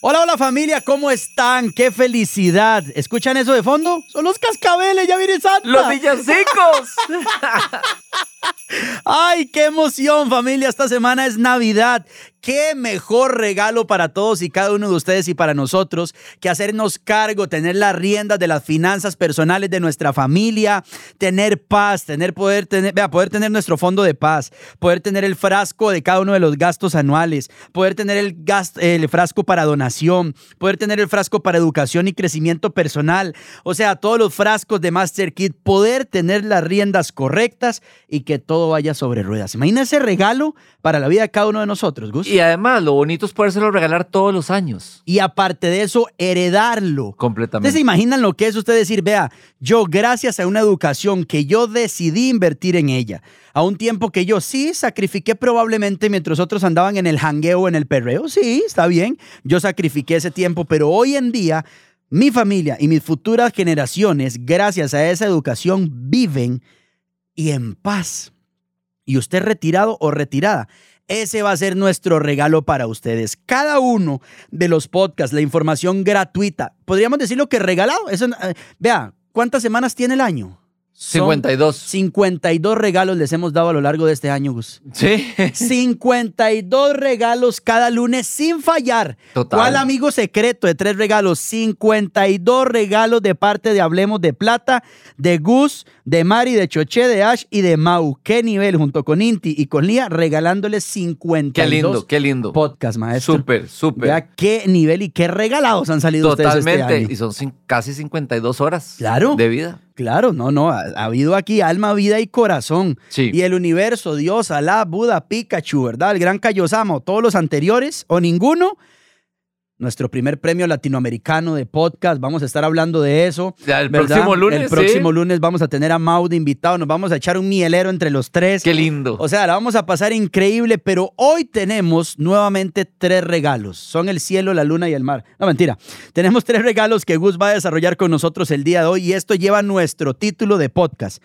Hola, hola familia, ¿cómo están? ¡Qué felicidad! ¿Escuchan eso de fondo? Son los cascabeles, ya viene Santa. ¡Los villancicos! ¡Ay, qué emoción familia! Esta semana es Navidad qué mejor regalo para todos y cada uno de ustedes y para nosotros que hacernos cargo, tener las riendas de las finanzas personales de nuestra familia, tener paz, tener poder tener, vea, poder tener nuestro fondo de paz, poder tener el frasco de cada uno de los gastos anuales, poder tener el, el frasco para donación, poder tener el frasco para educación y crecimiento personal, o sea, todos los frascos de Master Kit, poder tener las riendas correctas y que todo vaya sobre ruedas. Imagina ese regalo para la vida de cada uno de nosotros, Gus. Y además, lo bonito es podérselo regalar todos los años. Y aparte de eso, heredarlo. Completamente. ¿Ustedes se imaginan lo que es usted decir, vea, yo gracias a una educación que yo decidí invertir en ella, a un tiempo que yo sí sacrifiqué probablemente mientras otros andaban en el jangueo, en el perreo, sí, está bien, yo sacrifiqué ese tiempo, pero hoy en día mi familia y mis futuras generaciones, gracias a esa educación, viven y en paz. Y usted retirado o retirada ese va a ser nuestro regalo para ustedes. Cada uno de los podcasts, la información gratuita, podríamos decirlo que regalado. Eso, eh, vea, ¿cuántas semanas tiene el año? 52. 52 regalos les hemos dado a lo largo de este año, Gus. Sí. 52 regalos cada lunes sin fallar. Total. ¿Cuál amigo secreto de tres regalos? 52 regalos de parte de Hablemos de Plata, de Gus, de Mari, de Choché, de Ash y de Mau. ¿Qué nivel? Junto con Inti y con Lía, regalándoles 52 Qué lindo, qué lindo. podcast, maestro. Súper, súper. Vea qué nivel y qué regalados han salido Totalmente. ustedes este año. Y son casi 52 horas Claro. de vida. Claro, no, no, ha, ha habido aquí alma, vida y corazón. Sí. Y el universo, Dios, Alá, Buda, Pikachu, ¿verdad? El gran Kaiosama, todos los anteriores o ninguno. Nuestro primer premio latinoamericano de podcast, vamos a estar hablando de eso. Ya, el ¿verdad? próximo lunes, El próximo sí. lunes vamos a tener a Mau de invitado, nos vamos a echar un mielero entre los tres. Qué lindo. O sea, la vamos a pasar increíble, pero hoy tenemos nuevamente tres regalos. Son el cielo, la luna y el mar. No, mentira. Tenemos tres regalos que Gus va a desarrollar con nosotros el día de hoy y esto lleva nuestro título de podcast.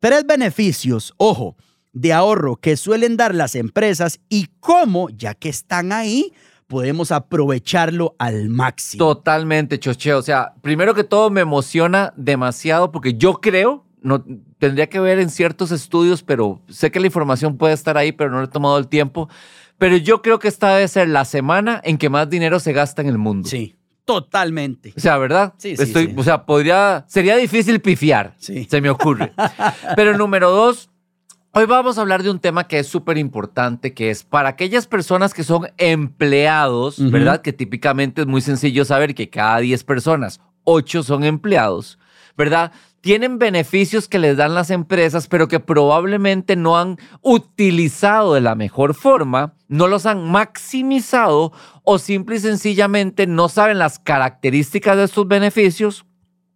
Tres beneficios, ojo, de ahorro que suelen dar las empresas y cómo, ya que están ahí, podemos aprovecharlo al máximo. Totalmente, Choche. O sea, primero que todo me emociona demasiado porque yo creo, no tendría que ver en ciertos estudios, pero sé que la información puede estar ahí, pero no le he tomado el tiempo. Pero yo creo que esta debe ser la semana en que más dinero se gasta en el mundo. Sí, totalmente. O sea, ¿verdad? Sí, sí, Estoy, sí. O sea, podría, sería difícil pifiar. Sí. Se me ocurre. Pero número dos, hoy vamos a hablar de un tema que es súper importante, que es para aquellas personas que son empleados. ¿verdad? Que típicamente es muy sencillo saber que cada 10 personas, 8 son empleados, ¿verdad? Tienen beneficios que les dan las empresas, pero que probablemente no han utilizado de la mejor forma, no los han maximizado o simple y sencillamente no saben las características de estos beneficios,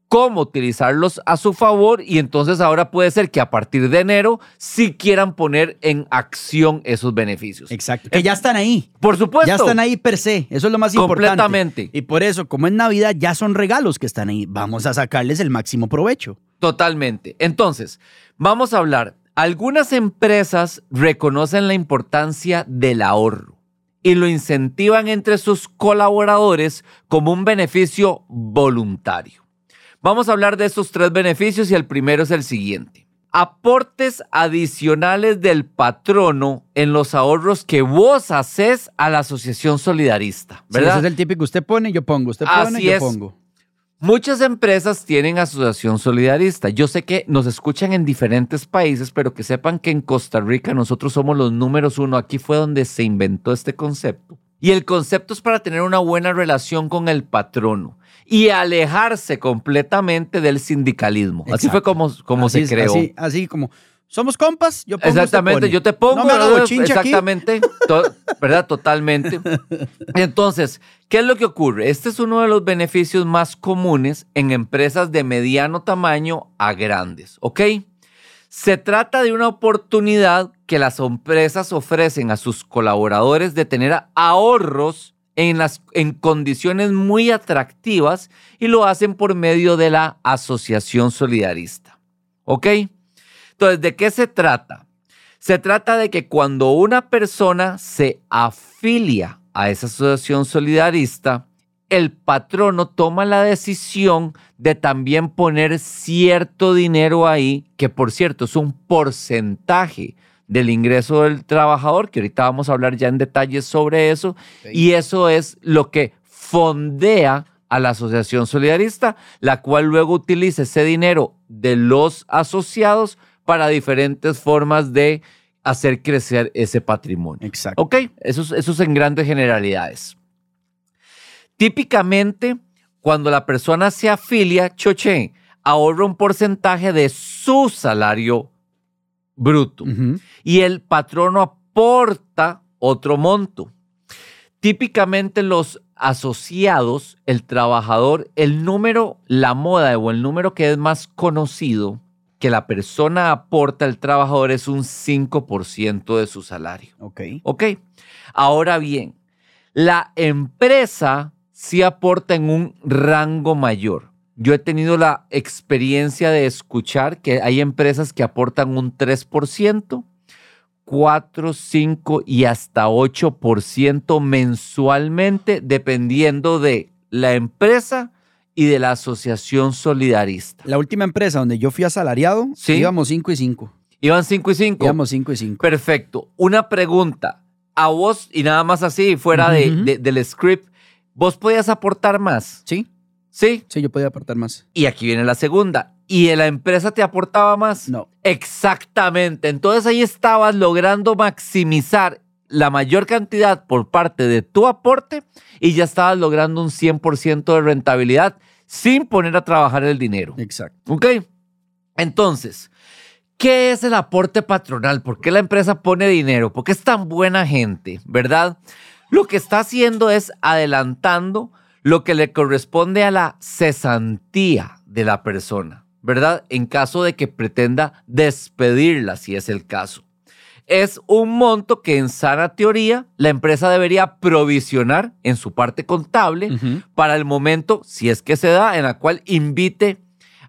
cómo utilizarlos a su favor y entonces ahora puede ser que a partir de enero sí quieran poner en acción esos beneficios. Exacto. Que ya están ahí. Por supuesto. Ya están ahí per se. Eso es lo más importante. Completamente. Y por eso, como es Navidad, ya son regalos que están ahí. Vamos a sacarles el máximo provecho. Totalmente. Entonces, vamos a hablar. Algunas empresas reconocen la importancia del ahorro y lo incentivan entre sus colaboradores como un beneficio voluntario. Vamos a hablar de estos tres beneficios y el primero es el siguiente. Aportes adicionales del patrono en los ahorros que vos haces a la asociación solidarista, Sí, ¿verdad? ese es el típico. Usted pone, yo pongo. Usted pone, Así yo es. pongo. Muchas empresas tienen asociación solidarista. Yo sé que nos escuchan en diferentes países, pero que sepan que en Costa Rica nosotros somos los números uno. Aquí fue donde se inventó este concepto. Y el concepto es para tener una buena relación con el patrono y alejarse completamente del sindicalismo. Así fue como, como Así se es, creó. Así, así como, somos compas, yo pongo, usted Exactamente, yo te pongo. Exactamente, to- ¿verdad? Totalmente. Entonces, ¿qué es lo que ocurre? Este es uno de los beneficios más comunes en empresas de mediano tamaño a grandes, ¿ok? Se trata de una oportunidad que las empresas ofrecen a sus colaboradores de tener ahorros en, las, en condiciones muy atractivas y lo hacen por medio de la asociación solidarista, ¿ok? Entonces, ¿de qué se trata? Se trata de que cuando una persona se afilia a esa asociación solidarista, el patrono toma la decisión de también poner cierto dinero ahí, que por cierto es un porcentaje del ingreso del trabajador, que ahorita vamos a hablar ya en detalles sobre eso, y eso es lo que fondea a la asociación solidarista, la cual luego utiliza ese dinero de los asociados para diferentes formas de hacer crecer ese patrimonio. Exacto. Ok, eso es, eso es en grandes generalidades. Típicamente, cuando la persona se afilia, choche, ahorra un porcentaje de su salario bruto y el patrono aporta otro monto. Típicamente los asociados, el trabajador, el número, la moda o el número que es más conocido que la persona aporta al trabajador es un 5% de su salario. Ok. ¿Ok? Ahora bien, la empresa sí aporta en un rango mayor. Yo he tenido la experiencia de escuchar que hay empresas que aportan un 3%, 4, 5 y hasta 8% mensualmente, dependiendo de la empresa y de la asociación solidarista. La última empresa donde yo fui asalariado, Sí. íbamos 5 y 5. Iban 5 y 5. Íbamos 5 y 5. Perfecto. Una pregunta. A vos, y nada más así, fuera de- Ujú. de- del script, ¿vos podías aportar más? Sí, Sí. sí, yo podía aportar más. Y aquí viene la segunda. ¿Y la empresa te aportaba más? No. Exactamente. Entonces ahí estabas logrando maximizar la mayor cantidad por parte de tu aporte y ya estabas logrando un 100% de rentabilidad sin poner a trabajar el dinero. Exacto. ¿Ok? Entonces, ¿qué es el aporte patronal? ¿Por qué la empresa pone dinero? ¿Por qué es tan buena gente? ¿Verdad? Lo que está haciendo es adelantando lo que le corresponde a la cesantía de la persona, ¿verdad? En caso de que pretenda despedirla, si es el caso. Es un monto que en sana teoría la empresa debería provisionar en su parte contable para el momento, si es que se da, en la cual invite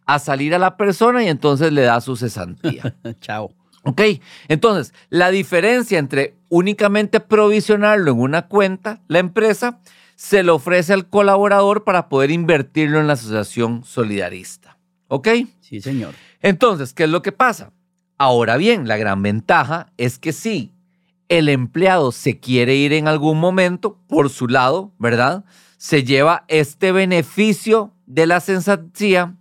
a salir a la persona y entonces le da su cesantía. Chao. ¿Ok? Entonces, la diferencia entre únicamente provisionarlo en una cuenta, la empresa se lo ofrece al colaborador para poder invertirlo en la asociación solidarista. ¿Ok? Sí, señor. Entonces, ¿qué es lo que pasa? Ahora bien, la gran ventaja es que si el empleado se quiere ir en algún momento, por su lado, ¿verdad? Se lleva este beneficio de la cesantía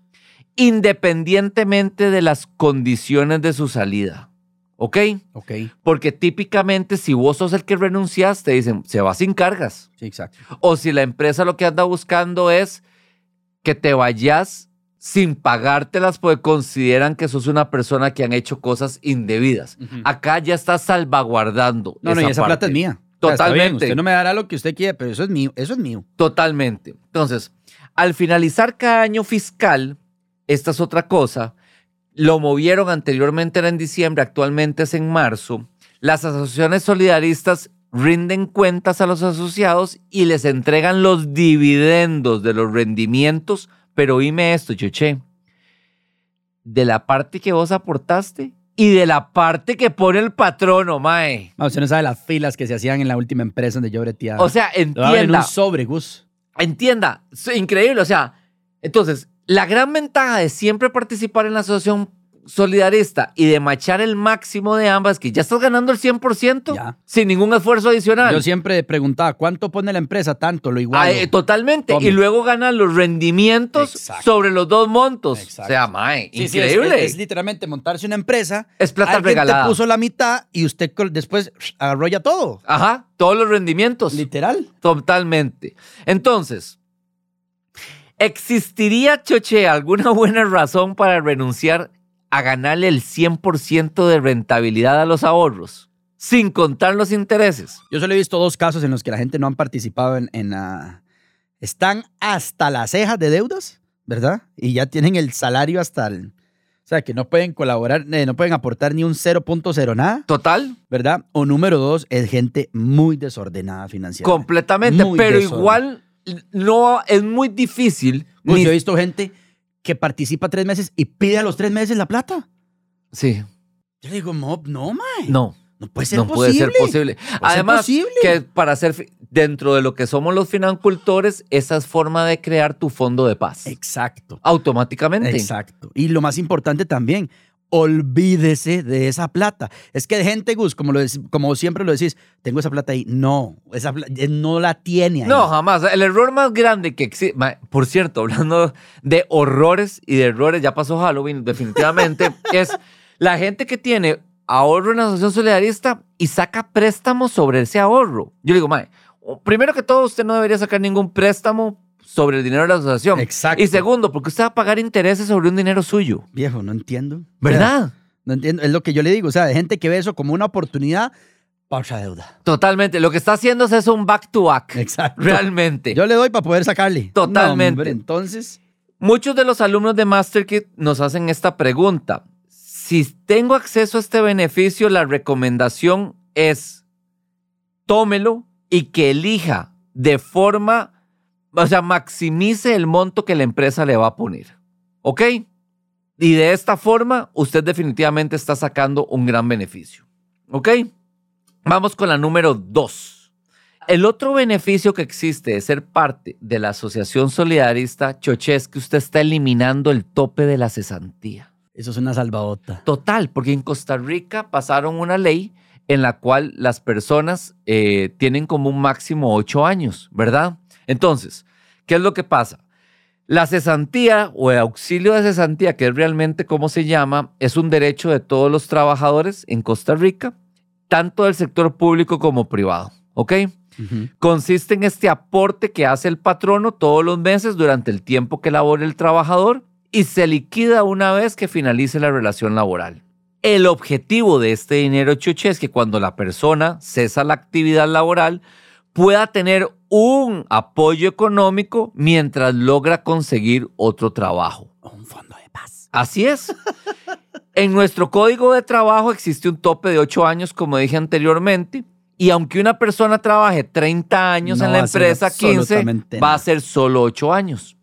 independientemente de las condiciones de su salida. ¿Ok? Ok. Porque típicamente si vos sos el que renuncias, te dicen, se va sin cargas. Sí, exacto. O si la empresa lo que anda buscando es que te vayas sin pagártelas porque consideran que sos una persona que han hecho cosas indebidas. Acá ya estás salvaguardando. No, no, y esa plata es mía. Está bien, Totalmente. usted no me dará lo que usted quiere, pero eso es mío. Eso es mío. Totalmente. Entonces, al finalizar cada año fiscal, esta es otra cosa, lo movieron anteriormente era en diciembre, actualmente es en marzo. Las asociaciones solidaristas rinden cuentas a los asociados y les entregan los dividendos de los rendimientos, pero oíme esto, Chuché, de la parte que vos aportaste y de la parte que pone el patrono, mae. No, usted no sabe las filas que se hacían en la última empresa donde yo breteaba. O sea, Lo daban en entienda. un sobre, Gus. Entienda, es increíble, o sea, entonces, La gran ventaja de siempre participar en la asociación solidarista y de machar el máximo de ambas, que ya estás ganando el 100% Ya. sin ningún esfuerzo adicional. Yo siempre preguntaba, ¿cuánto pone la empresa? Tanto, lo igual. Ah, eh, totalmente. Tome. Y luego ganan los rendimientos Exacto. sobre los dos montos. Exacto. O sea, mae, Sí, sí, increíble. es, es literalmente montarse una empresa. Es plata alguien regalada. te puso la mitad y usted después ya todo. Ajá, todos los rendimientos. Literal. Totalmente. Entonces, ¿existiría, Choche, alguna buena razón para renunciar a ganarle el 100% de rentabilidad a los ahorros, sin contar los intereses? Yo solo he visto dos casos en los que la gente no han participado en, en la... Están hasta las cejas de deudas, ¿verdad? Y ya tienen el salario hasta el... O sea, que no pueden colaborar, eh, no pueden aportar ni un 0.0 nada, Total, ¿verdad? O número dos, es gente muy desordenada financieramente. completamente. Muy pero desorden. igual no es muy difícil. Pues ni- yo he visto gente que participa tres meses y pide a los tres meses la plata. Sí, Yo le digo, no, no, mae. no. No puede ser no puede posible. ser posible. Además, posible. que para ser dentro de lo que somos los financultores, esa es forma de crear tu fondo de paz. Exacto. Automáticamente. Exacto. Y lo más importante también, olvídese de esa plata. Es que gente, Gus, como, lo dec- como siempre lo decís, tengo esa plata ahí. No, esa pla- eh, no la tiene ahí. No, jamás. El error más grande que existe, por cierto, hablando de horrores y de errores, ya pasó Halloween, definitivamente, es la gente que tiene ahorro en la asociación solidarista y saca préstamos sobre ese ahorro. Yo le digo, mae, primero que todo, usted no debería sacar ningún préstamo sobre el dinero de la asociación. Exacto. Y segundo, porque usted va a pagar intereses sobre un dinero suyo. Viejo, no entiendo. O sea, ¿Verdad? no entiendo. Es lo que yo le digo. O sea, hay gente que ve eso como una oportunidad para otra deuda. Totalmente. Lo que está haciendo es eso, un back to back. Exacto. Realmente. Yo le doy para poder sacarle. Totalmente. No, entonces, Muchos de los alumnos de MasterKit nos hacen esta pregunta. Si tengo acceso a este beneficio, la recomendación es tómelo y que elija de forma, o sea, maximice el monto que la empresa le va a poner. ¿Ok? Y de esta forma, usted definitivamente está sacando un gran beneficio. ¿Ok? Vamos con la número dos. El otro beneficio que existe de ser parte de la Asociación Solidarista Choche es que usted está eliminando el tope de la cesantía. eso es una salvadota. Total, porque en Costa Rica pasaron una ley en la cual las personas eh, tienen como un máximo ocho años, ¿verdad? Entonces, ¿qué es lo que pasa? La cesantía o el auxilio de cesantía, que es realmente como se llama, es un derecho de todos los trabajadores en Costa Rica, tanto del sector público como privado, ¿ok? Consiste en este aporte que hace el patrono todos los meses durante el tiempo que labore el trabajador y se liquida una vez que finalice la relación laboral. El objetivo de este dinero chuche es que cuando la persona cesa la actividad laboral pueda tener un apoyo económico mientras logra conseguir otro trabajo. Un fondo de paz. Así es. En nuestro código de trabajo existe un tope de 8 años, como dije anteriormente, y aunque una persona trabaje 30 años No en la empresa, 15, absolutamente va a ser solo 8 años.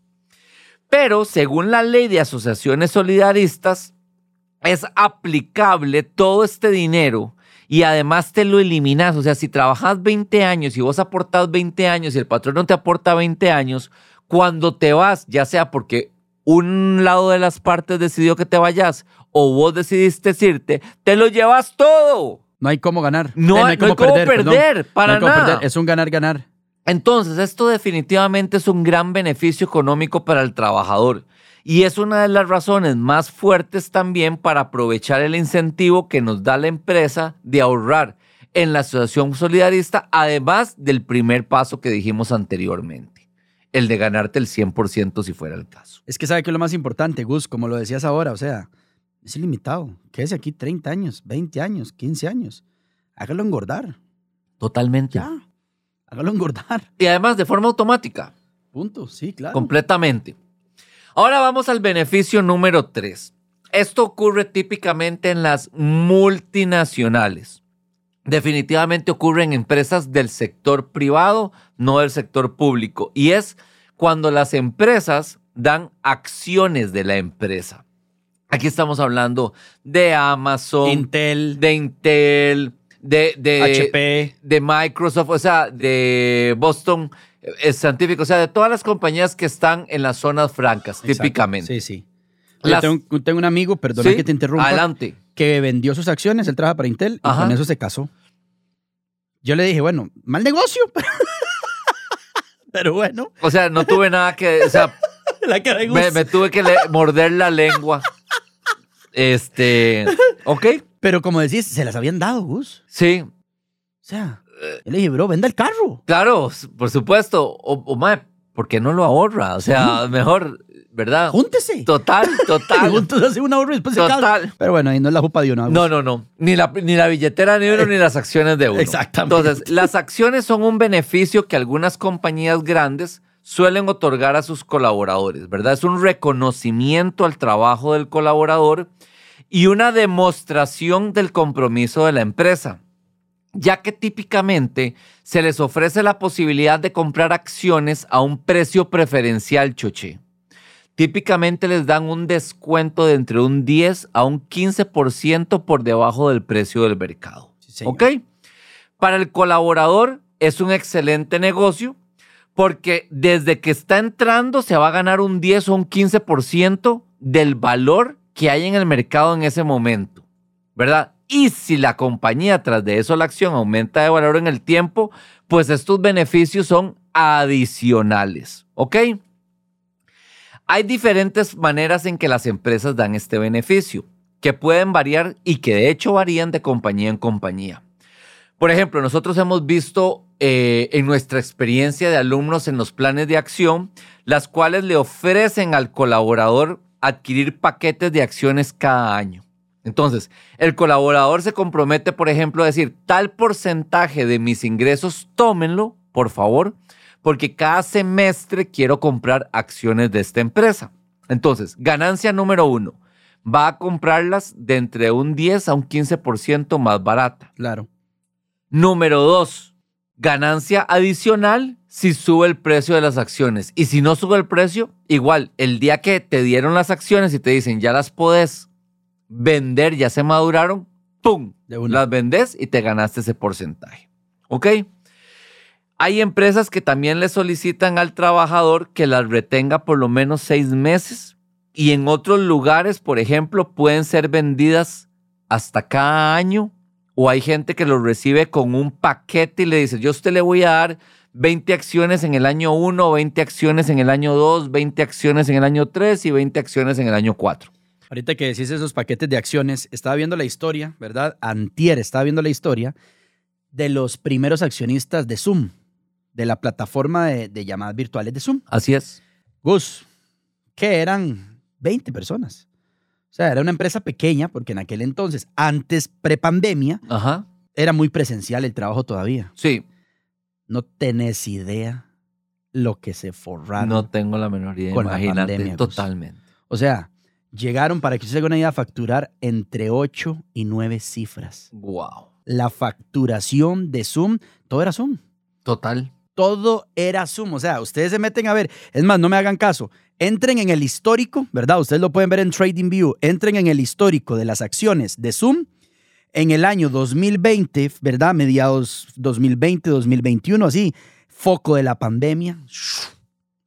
Pero según la ley de asociaciones solidaristas, es aplicable todo este dinero y además te lo eliminas. O sea, si trabajas 20 años y vos aportas 20 años y el patrón no te aporta 20 años, cuando te vas, ya sea porque un lado de las partes decidió que te vayas o vos decidiste irte, te lo llevas todo. No hay cómo ganar. No Eh, hay- no hay cómo perder, para No cómo nada. perder, Es un ganar-ganar. Entonces, esto definitivamente es un gran beneficio económico para el trabajador. Y es una de las razones más fuertes también para aprovechar el incentivo que nos da la empresa de ahorrar en la asociación solidarista, además del primer paso que dijimos anteriormente, el de ganarte el 100% si fuera el caso. Es que sabe que es lo más importante, Gus, como lo decías ahora, o sea, es ilimitado. Quédese aquí 30 años, 20 años, 15 años. Hágalo engordar. Totalmente. Ya. Hágalo engordar. Y además de forma automática. Punto. Sí, claro. Completamente. Ahora vamos al beneficio número 3. Esto ocurre típicamente en las multinacionales. Definitivamente ocurre en empresas del sector privado, no del sector público. Y es cuando las empresas dan acciones de la empresa. Aquí estamos hablando de Amazon, Intel, de Intel, de, de, HP. de Microsoft, o sea, de Boston Es científico, o sea, de todas las compañías que están en las zonas francas, Exacto. típicamente. Sí, sí. Yo tengo, tengo un amigo, perdona Sí, que te interrumpa, Adelante. que vendió sus acciones, él trabaja para Intel y con eso se casó. Yo le dije, bueno, mal negocio. Pero bueno, O sea, no tuve nada que, o sea, la cara de me, me tuve que le- morder la lengua. Este, ok, Pero como decís, se las habían dado, Gus. sí, O sea, yo le dije, bro, venda el carro. claro, por supuesto. O, o mae, ¿por qué no lo ahorra? O sea, mejor, ¿verdad? Júntese. Total, total. Juntos hace un ahorro y después se casa. Total. Pero bueno, ahí no es la jupa de uno. No, no, no. Ni la, ni la billetera de uno, ni las acciones de uno. Exactamente. Entonces, las acciones son un beneficio que algunas compañías grandes suelen otorgar a sus colaboradores, ¿verdad? Es un reconocimiento al trabajo del colaborador y una demostración del compromiso de la empresa, ya que típicamente se les ofrece la posibilidad de comprar acciones a un precio preferencial, choche. Típicamente les dan un descuento de entre un 10 a un 15% por debajo del precio del mercado. Sí. ¿Ok? Para el colaborador es un excelente negocio porque desde que está entrando se va a ganar un 10 o un 15% del valor que hay en el mercado en ese momento, ¿verdad? Y si la compañía tras de eso la acción aumenta de valor en el tiempo, pues estos beneficios son adicionales, ¿ok? Hay diferentes maneras en que las empresas dan este beneficio, que pueden variar y que de hecho varían de compañía en compañía. Por ejemplo, nosotros hemos visto eh, en nuestra experiencia de alumnos en los planes de acción, las cuales le ofrecen al colaborador adquirir paquetes de acciones cada año. Entonces, el colaborador se compromete, por ejemplo, a decir, tal porcentaje de mis ingresos, tómenlo, por favor, porque cada semestre quiero comprar acciones de esta empresa. Entonces, ganancia número uno, va a comprarlas de entre un 10 a un 15% más barata. Claro. Número dos, ganancia adicional si sube el precio de las acciones. Y si no sube el precio, igual, el día que te dieron las acciones y te dicen ya las podés vender, ya se maduraron, ¡pum! De una. Las vendes y te ganaste ese porcentaje. ¿Ok? Hay empresas que también le solicitan al trabajador que las retenga por lo menos seis meses y en otros lugares, por ejemplo, pueden ser vendidas hasta cada año o hay gente que lo recibe con un paquete y le dice, yo a usted le voy a dar 20 acciones en el año 1, 20 acciones en el año 2, 20 acciones en el año 3 y 20 acciones en el año 4. Ahorita que decís esos paquetes de acciones, estaba viendo la historia, ¿verdad? Antier estaba viendo la historia de los primeros accionistas de Zoom, de la plataforma de, de llamadas virtuales de Zoom. Así es. Gus, que eran 20 personas. O sea, era una empresa pequeña porque en aquel entonces, antes prepandemia, Ajá. era muy presencial el trabajo todavía. Sí, No tenés idea lo que se forraron. no tengo la menor idea. Con la Imagínate, pandemia, pues. totalmente. O sea, llegaron, para que usted se haga una idea, a facturar entre 8 y 9 cifras. Wow. La facturación de Zoom, todo era Zoom. Total. Todo era Zoom. O sea, ustedes se meten a ver. Es más, no me hagan caso. Entren en el histórico, ¿verdad? Ustedes lo pueden ver en TradingView. Entren en el histórico de las acciones de Zoom en el año 2020, ¿verdad? Mediados 2020, 2021, así. Foco de la pandemia.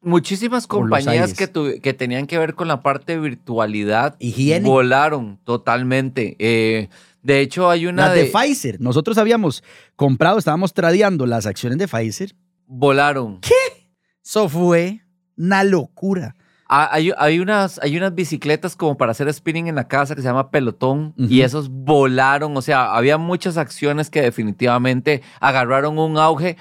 Muchísimas compañías que, tu- que tenían que ver con la parte de virtualidad Higiene. volaron totalmente. Eh, de hecho, hay una Las de de, Pfizer. Nosotros habíamos comprado, estábamos tradeando las acciones de Pfizer. volaron. Eso fue una locura. Ah, Hay, hay unas, hay unas bicicletas como para hacer spinning en la casa que se llama pelotón y esos volaron. O sea, había muchas acciones que definitivamente agarraron un auge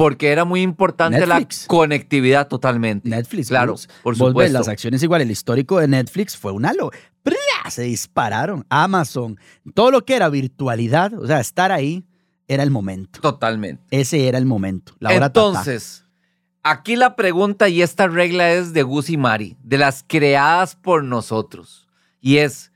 porque era muy importante Netflix. la conectividad totalmente. Netflix. Claro, por supuesto. las acciones igual, el histórico de Netflix fue una lo. ¡Pra! Se dispararon. Amazon, todo lo que era virtualidad, o sea, estar ahí era el momento. Totalmente. Ese era el momento. La hora. Entonces, aquí la pregunta y esta regla es de Gus y Mari, de las creadas por nosotros. Y es,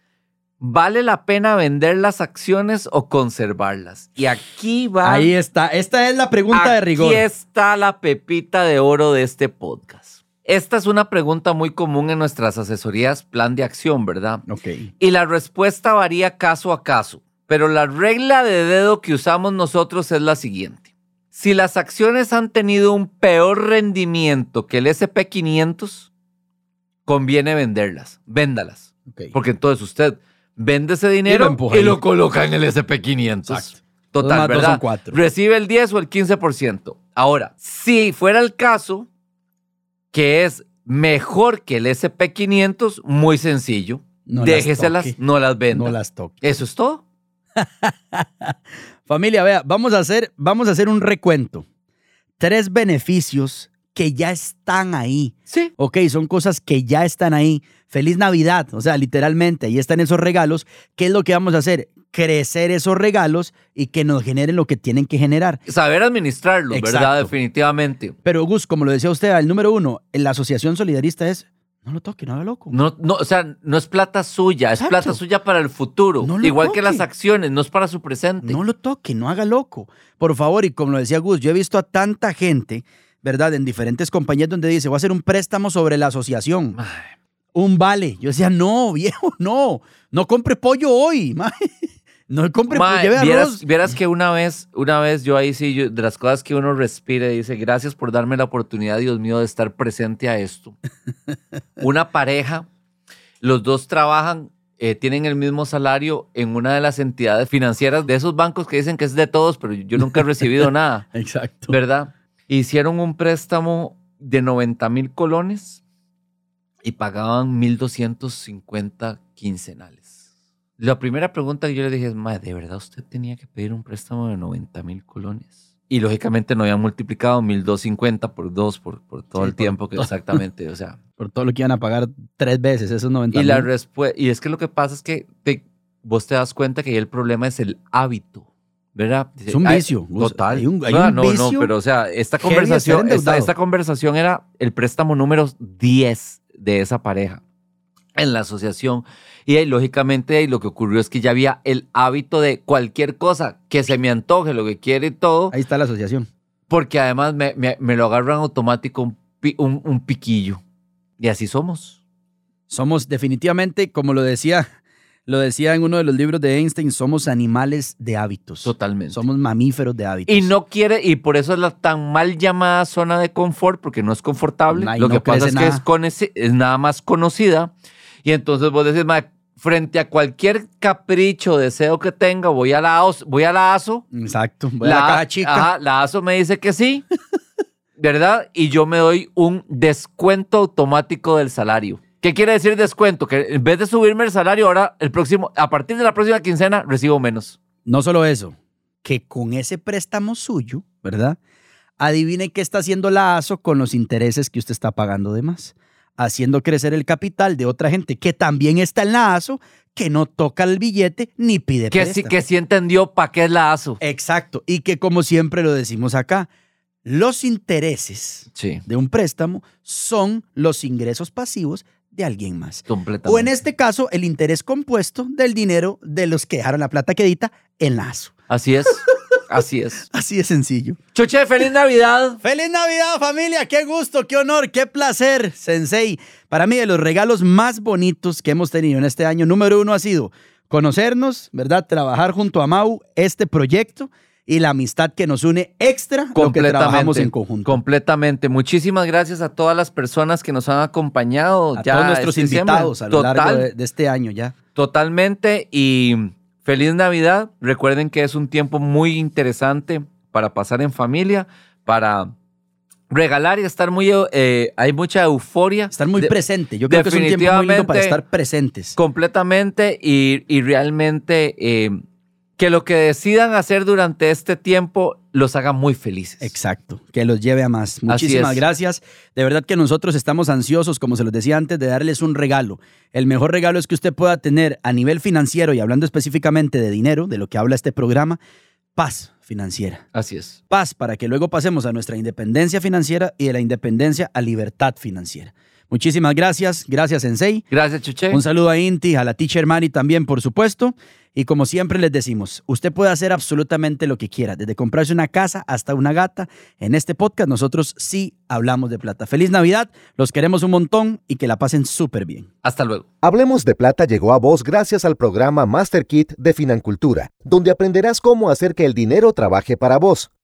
¿vale la pena vender las acciones o conservarlas? Y aquí va... Ahí está. Esta es la pregunta de rigor. Aquí está la pepita de oro de este podcast. Esta es una pregunta muy común en nuestras asesorías plan de acción, ¿verdad? Ok. Y la respuesta varía caso a caso, pero la regla de dedo que usamos nosotros es la siguiente. Si las acciones han tenido un peor rendimiento que el SP500, conviene venderlas. Véndalas. Ok. Porque entonces usted vende ese dinero Y lo y coloca en el SP500. Exacto. Total, ¿verdad? son cuatro. Recibe el 10 o el 15%. Ahora, si fuera el caso que es mejor que el SP500, muy sencillo. No las Déjeselas, toque. no las venda. No las toque. Eso es todo. Familia, vea, vamos a hacer, vamos a hacer un recuento. Tres beneficios que ya están ahí. Sí. Ok, son cosas que ya están ahí. Feliz Navidad, o sea, literalmente, ahí están esos regalos. ¿Qué es lo que vamos a hacer? Crecer esos regalos y que nos generen lo que tienen que generar. Saber administrarlo, ¿verdad? Definitivamente. Pero Gus, como lo decía usted, el número uno, en la asociación solidarista es, no lo toque, no haga loco. No, no, o sea, no es plata suya, es plata suya para el futuro. No lo Igual que las acciones, no es para su presente. No lo toque, no haga loco. Por favor, y como lo decía Gus, yo he visto a tanta gente, ¿verdad? En diferentes compañías donde dice, voy a hacer un préstamo sobre la asociación. Ay, Un vale. Yo decía, no, viejo, no. No compre pollo hoy. No compre pollo, vieras, que una vez, una vez yo ahí sí, yo- de las cosas que uno respira, dice, gracias por darme la oportunidad, Dios mío, de estar presente a esto. una pareja, los dos trabajan, eh, tienen el mismo salario en una de las entidades financieras de esos bancos que dicen que es de todos, pero yo nunca he recibido nada, Exacto. ¿verdad? Hicieron un préstamo de 90 mil colones y pagaban 1.250 quincenales. La primera pregunta que yo le dije es, "Mae, ¿de verdad usted tenía que pedir un préstamo de 90 mil colones? Y lógicamente no habían multiplicado 1.250 por dos por, por todo Sí, el por tiempo que todo. exactamente, o sea. Por todo lo que iban a pagar tres veces, esos 90 Y, la y es que lo que pasa es que te- vos te das cuenta que el problema es el hábito, ¿verdad? Es un "Ay, vicio. Total. Hay un- hay un no, vicio no, pero o sea, esta conversación, esta, conversación era el préstamo número 10 de esa pareja en la asociación. Y ahí, lógicamente, ahí lo que ocurrió es que ya había el hábito de cualquier cosa que se me antoje, lo que quiere y todo, Ahí está la asociación. porque además me, me- me lo agarran automático un, un- un piquillo. Y así somos. Somos definitivamente, como lo decía, lo decía en uno de los libros de Einstein, somos animales de hábitos. Totalmente. Somos mamíferos de hábitos. Y no quiere, y por eso es la tan mal llamada zona de confort, porque no es confortable. Lo no que pasa es que es, nada. coneci- es nada más conocida. Y entonces vos decís, "Ma, frente a cualquier capricho, deseo que tenga, voy a la, voy a la ASO. Exacto. Voy a la caja chica. ajá, la ASO me dice que sí, ¿verdad? Y yo me doy un descuento automático del salario. ¿Qué quiere decir descuento? Que en vez de subirme el salario, ahora el próximo, a partir de la próxima quincena, recibo menos. No solo eso, que con ese préstamo suyo, ¿verdad? Adivine qué está haciendo la ASO con los intereses que usted está pagando de más. Haciendo crecer el capital de otra gente que también está en la ASO, que no toca el billete ni pide Que sí, préstamo. que sí entendió para qué es la ASO. Exacto. Y que como siempre lo decimos acá, los intereses Sí, de un préstamo son los ingresos pasivos de alguien más. completamente. O en este caso, el interés compuesto del dinero de los que dejaron la plata quedita en la ASO. Así es, así es. Así de sencillo. Chuche, feliz Navidad. ¡Feliz Navidad, familia! ¡Qué gusto, qué honor, qué placer, Sensei! Para mí, de los regalos más bonitos que hemos tenido en este año, número uno ha sido conocernos, ¿verdad? Trabajar junto a Mau, este proyecto y la amistad que nos une extra lo que trabajamos en conjunto. Completamente. Muchísimas gracias a todas las personas que nos han acompañado. a ya todos nuestros este diciembre. invitados a lo Total, largo de, de este año ya. Totalmente. Y feliz Navidad. Recuerden que es un tiempo muy interesante para pasar en familia, para regalar y estar muy... eh, hay mucha euforia. Estar muy presente. Yo creo que es un tiempo muy lindo para estar presentes. Completamente y, y realmente eh, que lo que decidan hacer durante este tiempo los haga muy felices. Exacto, que los lleve a más. Muchísimas gracias. De verdad que nosotros estamos ansiosos, como se los decía antes, de darles un regalo. El mejor regalo es que usted pueda tener a nivel financiero y hablando específicamente de dinero, de lo que habla este programa, paz financiera. Así es. Paz para que luego pasemos a nuestra independencia financiera y de la independencia a libertad financiera. Muchísimas gracias. Gracias, Sensei. Gracias, Chuche. Un saludo a Inti, a la teacher Mari también, por supuesto. Y como siempre les decimos, usted puede hacer absolutamente lo que quiera, desde comprarse una casa hasta una gata. En este podcast nosotros sí hablamos de plata. Feliz Navidad, los queremos un montón y que la pasen súper bien. Hasta luego. Hablemos de Plata llegó a vos gracias al programa Master Kit de Financultura, donde aprenderás cómo hacer que el dinero trabaje para vos.